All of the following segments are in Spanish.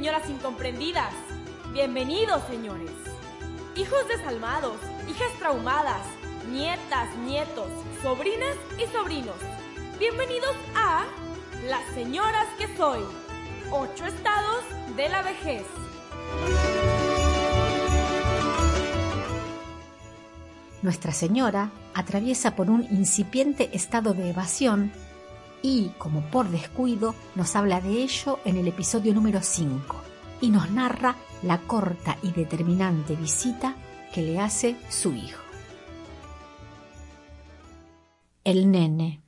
señoras incomprendidas. Bienvenidos, señores. Hijos desalmados, hijas traumadas, nietas, nietos, sobrinas y sobrinos. Bienvenidos a Las Señoras que Soy. Ocho estados de la vejez. Nuestra Señora atraviesa por un incipiente estado de evasión y, como por descuido, nos habla de ello en el episodio número 5 y nos narra la corta y determinante visita que le hace su hijo. El nene.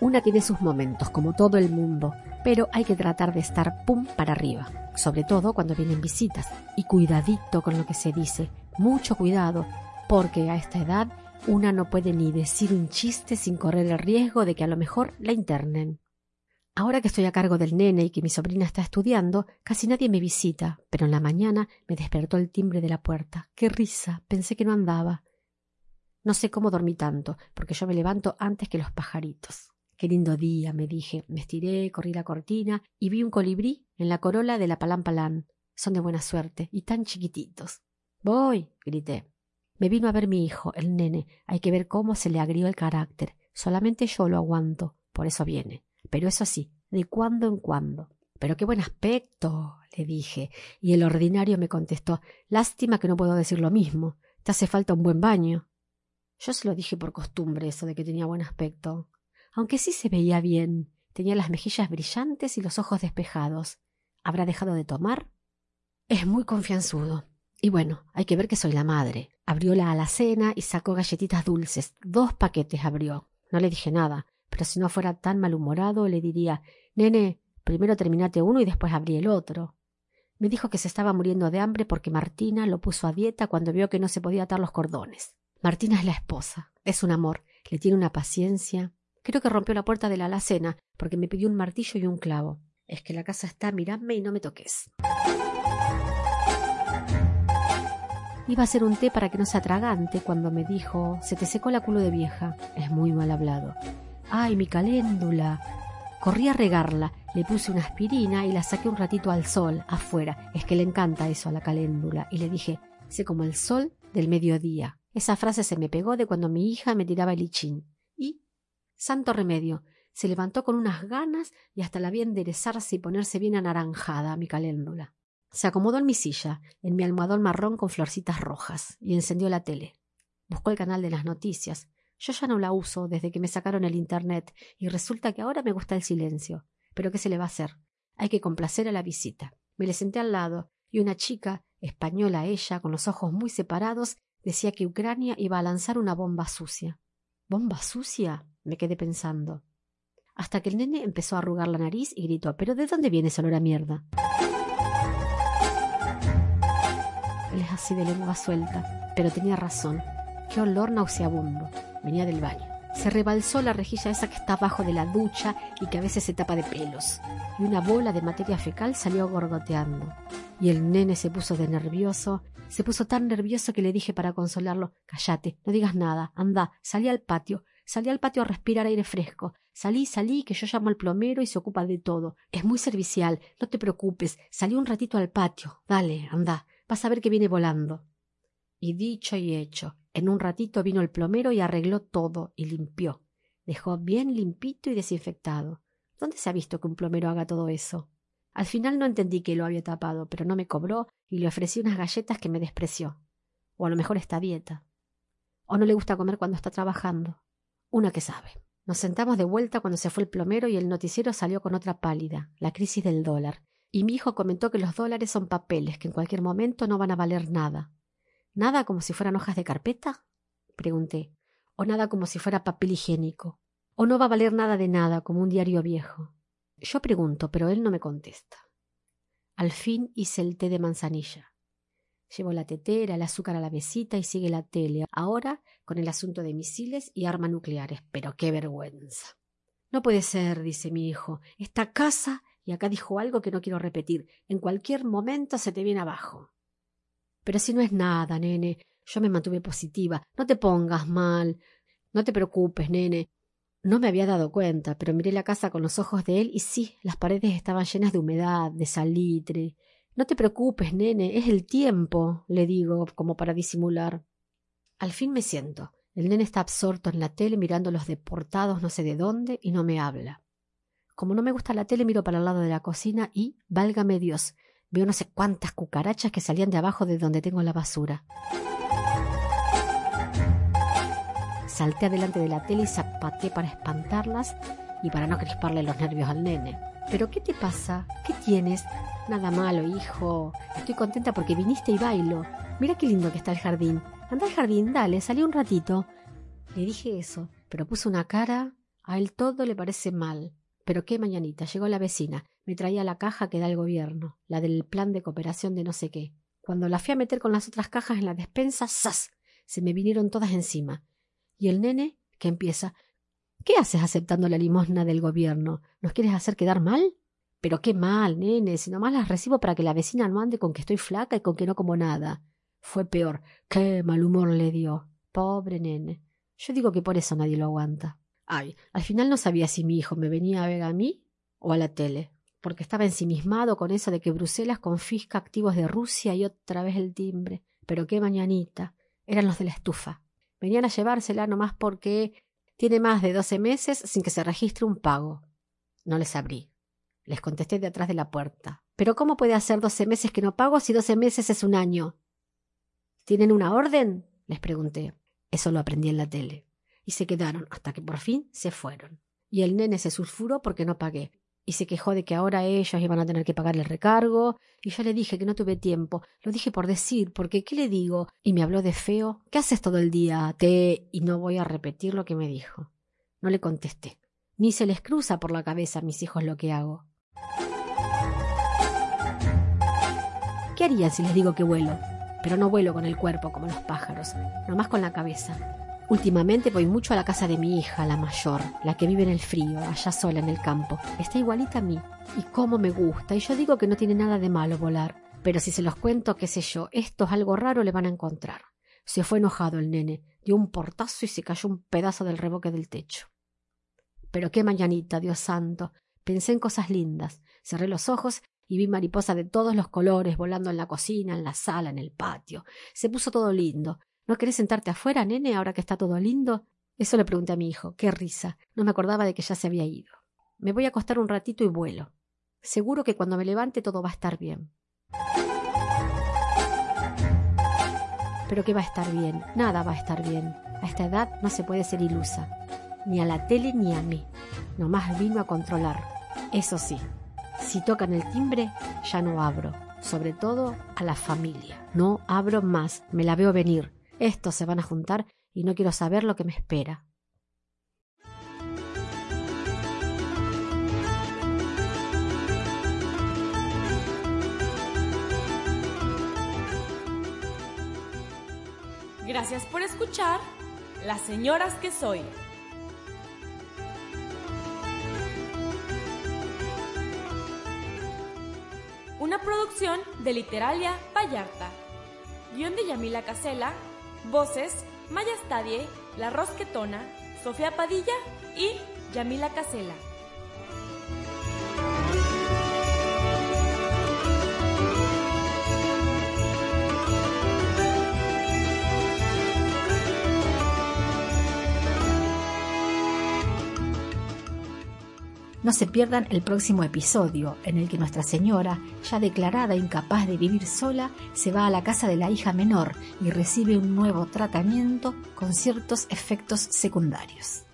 Una tiene sus momentos, como todo el mundo, pero hay que tratar de estar pum para arriba, sobre todo cuando vienen visitas. Y cuidadito con lo que se dice, mucho cuidado, porque a esta edad una no puede ni decir un chiste sin correr el riesgo de que a lo mejor la internen. Ahora que estoy a cargo del nene y que mi sobrina está estudiando, casi nadie me visita, pero en la mañana me despertó el timbre de la puerta. ¡Qué risa! Pensé que no andaba. No sé cómo dormí tanto, porque yo me levanto antes que los pajaritos. Qué lindo día, me dije. Me estiré, corrí la cortina y vi un colibrí en la corola de la palán Son de buena suerte y tan chiquititos. Voy, grité. Me vino a ver mi hijo, el nene. Hay que ver cómo se le agrió el carácter. Solamente yo lo aguanto. Por eso viene. Pero eso sí, de cuando en cuando. Pero qué buen aspecto, le dije. Y el ordinario me contestó Lástima que no puedo decir lo mismo. Te hace falta un buen baño. Yo se lo dije por costumbre eso de que tenía buen aspecto aunque sí se veía bien. Tenía las mejillas brillantes y los ojos despejados. ¿Habrá dejado de tomar? Es muy confianzudo. Y bueno, hay que ver que soy la madre. Abrió la alacena y sacó galletitas dulces. Dos paquetes abrió. No le dije nada, pero si no fuera tan malhumorado le diría Nene, primero terminate uno y después abrí el otro. Me dijo que se estaba muriendo de hambre porque Martina lo puso a dieta cuando vio que no se podía atar los cordones. Martina es la esposa, es un amor, le tiene una paciencia. Creo que rompió la puerta de la alacena porque me pidió un martillo y un clavo. Es que la casa está, miradme y no me toques. Iba a hacer un té para que no se atragante cuando me dijo se te secó la culo de vieja. Es muy mal hablado. ¡Ay, mi caléndula! Corrí a regarla, le puse una aspirina y la saqué un ratito al sol, afuera. Es que le encanta eso a la caléndula. Y le dije, sé como el sol del mediodía. Esa frase se me pegó de cuando mi hija me tiraba el lichín. Santo remedio. Se levantó con unas ganas y hasta la vi enderezarse y ponerse bien anaranjada mi caléndula. Se acomodó en mi silla, en mi almohadón marrón con florcitas rojas, y encendió la tele. Buscó el canal de las noticias. Yo ya no la uso desde que me sacaron el Internet, y resulta que ahora me gusta el silencio. Pero ¿qué se le va a hacer? Hay que complacer a la visita. Me le senté al lado, y una chica, española ella, con los ojos muy separados, decía que Ucrania iba a lanzar una bomba sucia. ¿Bomba sucia? me quedé pensando. Hasta que el nene empezó a arrugar la nariz y gritó ¿Pero de dónde viene ese olor a mierda? Así de lengua suelta, pero tenía razón. Qué olor nauseabundo. Venía del baño. Se rebalsó la rejilla esa que está abajo de la ducha y que a veces se tapa de pelos. Y una bola de materia fecal salió gorgoteando. Y el nene se puso de nervioso. Se puso tan nervioso que le dije para consolarlo Cállate, no digas nada, anda, salí al patio. Salí al patio a respirar aire fresco. Salí, salí, que yo llamo al plomero y se ocupa de todo. Es muy servicial, no te preocupes. Salí un ratito al patio. Dale, anda, vas a ver que viene volando. Y dicho y hecho, en un ratito vino el plomero y arregló todo y limpió. Dejó bien limpito y desinfectado. ¿Dónde se ha visto que un plomero haga todo eso? Al final no entendí que lo había tapado, pero no me cobró y le ofrecí unas galletas que me despreció. O a lo mejor está dieta. O no le gusta comer cuando está trabajando. Una que sabe. Nos sentamos de vuelta cuando se fue el plomero y el noticiero salió con otra pálida, la crisis del dólar. Y mi hijo comentó que los dólares son papeles que en cualquier momento no van a valer nada. ¿Nada como si fueran hojas de carpeta? pregunté. ¿O nada como si fuera papel higiénico? ¿O no va a valer nada de nada como un diario viejo? Yo pregunto, pero él no me contesta. Al fin hice el té de manzanilla. Llevo la tetera, el azúcar a la mesita y sigue la tele. Ahora con el asunto de misiles y armas nucleares. Pero qué vergüenza. No puede ser, dice mi hijo. Esta casa, y acá dijo algo que no quiero repetir, en cualquier momento se te viene abajo. Pero si no es nada, nene. Yo me mantuve positiva. No te pongas mal. No te preocupes, nene. No me había dado cuenta, pero miré la casa con los ojos de él y sí, las paredes estaban llenas de humedad, de salitre. No te preocupes, nene, es el tiempo, le digo, como para disimular. Al fin me siento. El nene está absorto en la tele mirando los deportados no sé de dónde y no me habla. Como no me gusta la tele, miro para el lado de la cocina y, válgame Dios, veo no sé cuántas cucarachas que salían de abajo de donde tengo la basura. Salté adelante de la tele y zapateé para espantarlas y para no crisparle los nervios al nene. ¿Pero qué te pasa? ¿Qué tienes? Nada malo, hijo. Estoy contenta porque viniste y bailo. Mira qué lindo que está el jardín. Anda al jardín, dale, salí un ratito. Le dije eso, pero puso una cara. A él todo le parece mal. Pero qué mañanita, llegó la vecina. Me traía la caja que da el gobierno, la del plan de cooperación de no sé qué. Cuando la fui a meter con las otras cajas en la despensa, ¡zas! Se me vinieron todas encima. Y el nene, que empieza, ¿Qué haces aceptando la limosna del gobierno? ¿Nos quieres hacer quedar mal? Pero qué mal, nene, si nomás las recibo para que la vecina no ande con que estoy flaca y con que no como nada. Fue peor. Qué mal humor le dio. Pobre nene. Yo digo que por eso nadie lo aguanta. Ay, al final no sabía si mi hijo me venía a ver a mí o a la tele, porque estaba ensimismado con eso de que Bruselas confisca activos de Rusia y otra vez el timbre. Pero qué mañanita. Eran los de la estufa. Venían a llevársela nomás porque tiene más de doce meses sin que se registre un pago. No les abrí. Les contesté de atrás de la puerta. Pero ¿cómo puede hacer doce meses que no pago si doce meses es un año? ¿Tienen una orden? les pregunté. Eso lo aprendí en la tele. Y se quedaron hasta que por fin se fueron. Y el nene se sulfuró porque no pagué. Y se quejó de que ahora ellos iban a tener que pagar el recargo. Y yo le dije que no tuve tiempo. Lo dije por decir, porque ¿qué le digo? Y me habló de feo. ¿Qué haces todo el día? Te... Y no voy a repetir lo que me dijo. No le contesté. Ni se les cruza por la cabeza a mis hijos lo que hago. ¿Qué harían si les digo que vuelo? pero no vuelo con el cuerpo como los pájaros, nomás con la cabeza. Últimamente voy mucho a la casa de mi hija, la mayor, la que vive en el frío, allá sola en el campo. Está igualita a mí. Y cómo me gusta. Y yo digo que no tiene nada de malo volar. Pero si se los cuento, qué sé yo, esto es algo raro, le van a encontrar. Se fue enojado el nene, dio un portazo y se cayó un pedazo del reboque del techo. Pero qué mañanita, Dios santo. Pensé en cosas lindas. Cerré los ojos y vi mariposas de todos los colores volando en la cocina, en la sala, en el patio. Se puso todo lindo. ¿No querés sentarte afuera, nene, ahora que está todo lindo? Eso le pregunté a mi hijo. Qué risa. No me acordaba de que ya se había ido. Me voy a acostar un ratito y vuelo. Seguro que cuando me levante todo va a estar bien. Pero ¿qué va a estar bien? Nada va a estar bien. A esta edad no se puede ser ilusa. Ni a la tele ni a mí. Nomás vino a controlar. Eso sí, si tocan el timbre, ya no abro, sobre todo a la familia. No abro más, me la veo venir. Estos se van a juntar y no quiero saber lo que me espera. Gracias por escuchar Las Señoras que Soy. Una producción de Literalia Vallarta. Guión de Yamila Casela. Voces: Maya Stadie, La Rosquetona, Sofía Padilla y Yamila Casela. No se pierdan el próximo episodio, en el que Nuestra Señora, ya declarada incapaz de vivir sola, se va a la casa de la hija menor y recibe un nuevo tratamiento con ciertos efectos secundarios.